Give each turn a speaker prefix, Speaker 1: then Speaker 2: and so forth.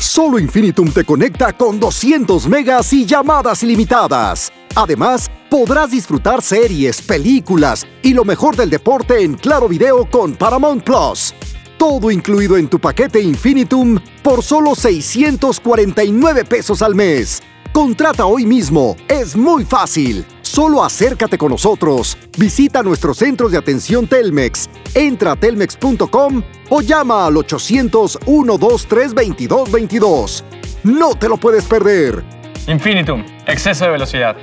Speaker 1: Solo Infinitum te conecta con 200 megas y llamadas ilimitadas. Además, podrás disfrutar series, películas y lo mejor del deporte en Claro Video con Paramount Plus. Todo incluido en tu paquete Infinitum por solo 649 pesos al mes. Contrata hoy mismo, es muy fácil. Solo acércate con nosotros, visita nuestros centros de atención Telmex, entra a telmex.com o llama al 800-123-2222. No te lo puedes perder.
Speaker 2: Infinitum, exceso de velocidad.